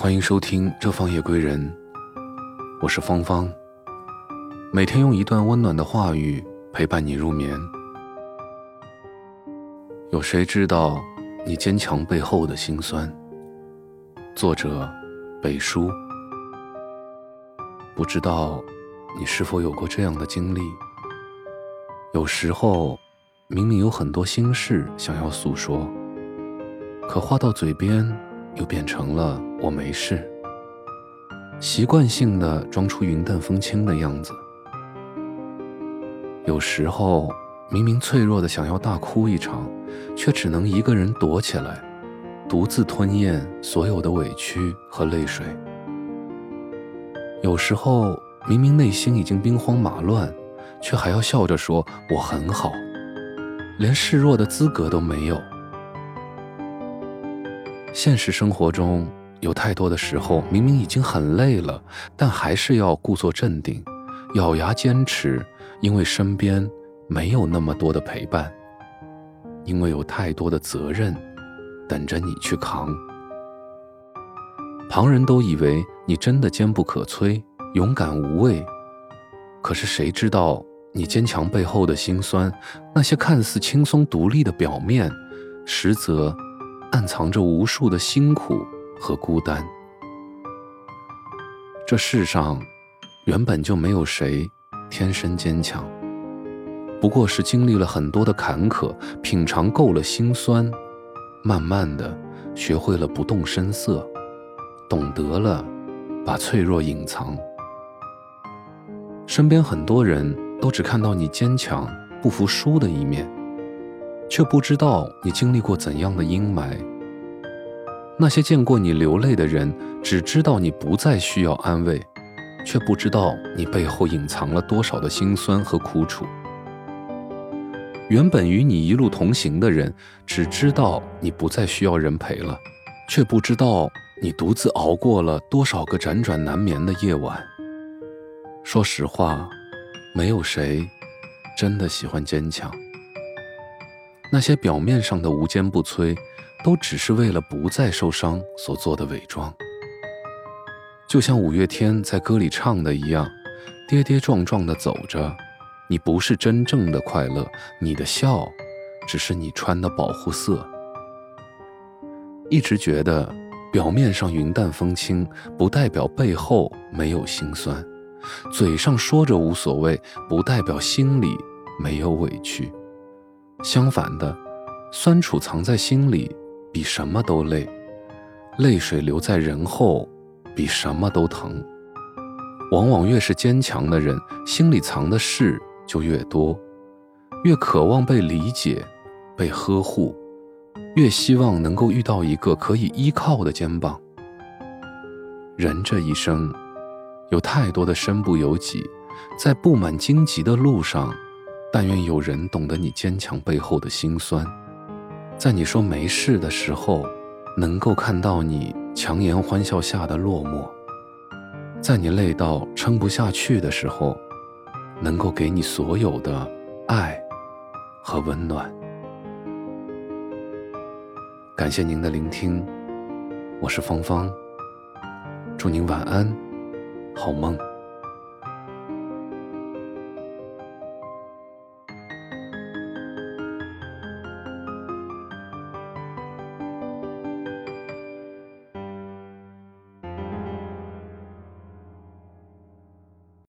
欢迎收听《这方夜归人》，我是芳芳。每天用一段温暖的话语陪伴你入眠。有谁知道你坚强背后的辛酸？作者：北叔。不知道你是否有过这样的经历？有时候明明有很多心事想要诉说，可话到嘴边又变成了我没事，习惯性的装出云淡风轻的样子。有时候明明脆弱的想要大哭一场，却只能一个人躲起来，独自吞咽所有的委屈和泪水。有时候明明内心已经兵荒马乱，却还要笑着说我很好，连示弱的资格都没有。现实生活中有太多的时候，明明已经很累了，但还是要故作镇定，咬牙坚持，因为身边没有那么多的陪伴，因为有太多的责任等着你去扛。旁人都以为你真的坚不可摧、勇敢无畏，可是谁知道你坚强背后的辛酸？那些看似轻松独立的表面，实则暗藏着无数的辛苦和孤单。这世上原本就没有谁天生坚强，不过是经历了很多的坎坷，品尝够了辛酸，慢慢的学会了不动声色。懂得了，把脆弱隐藏。身边很多人都只看到你坚强、不服输的一面，却不知道你经历过怎样的阴霾。那些见过你流泪的人，只知道你不再需要安慰，却不知道你背后隐藏了多少的辛酸和苦楚。原本与你一路同行的人，只知道你不再需要人陪了，却不知道。你独自熬过了多少个辗转难眠的夜晚？说实话，没有谁真的喜欢坚强。那些表面上的无坚不摧，都只是为了不再受伤所做的伪装。就像五月天在歌里唱的一样，跌跌撞撞的走着，你不是真正的快乐，你的笑，只是你穿的保护色。一直觉得。表面上云淡风轻，不代表背后没有心酸；嘴上说着无所谓，不代表心里没有委屈。相反的，酸楚藏在心里，比什么都累；泪水流在人后，比什么都疼。往往越是坚强的人，心里藏的事就越多，越渴望被理解、被呵护。越希望能够遇到一个可以依靠的肩膀。人这一生，有太多的身不由己，在布满荆棘的路上，但愿有人懂得你坚强背后的辛酸，在你说没事的时候，能够看到你强颜欢笑下的落寞，在你累到撑不下去的时候，能够给你所有的爱和温暖。感谢您的聆听，我是芳芳，祝您晚安，好梦。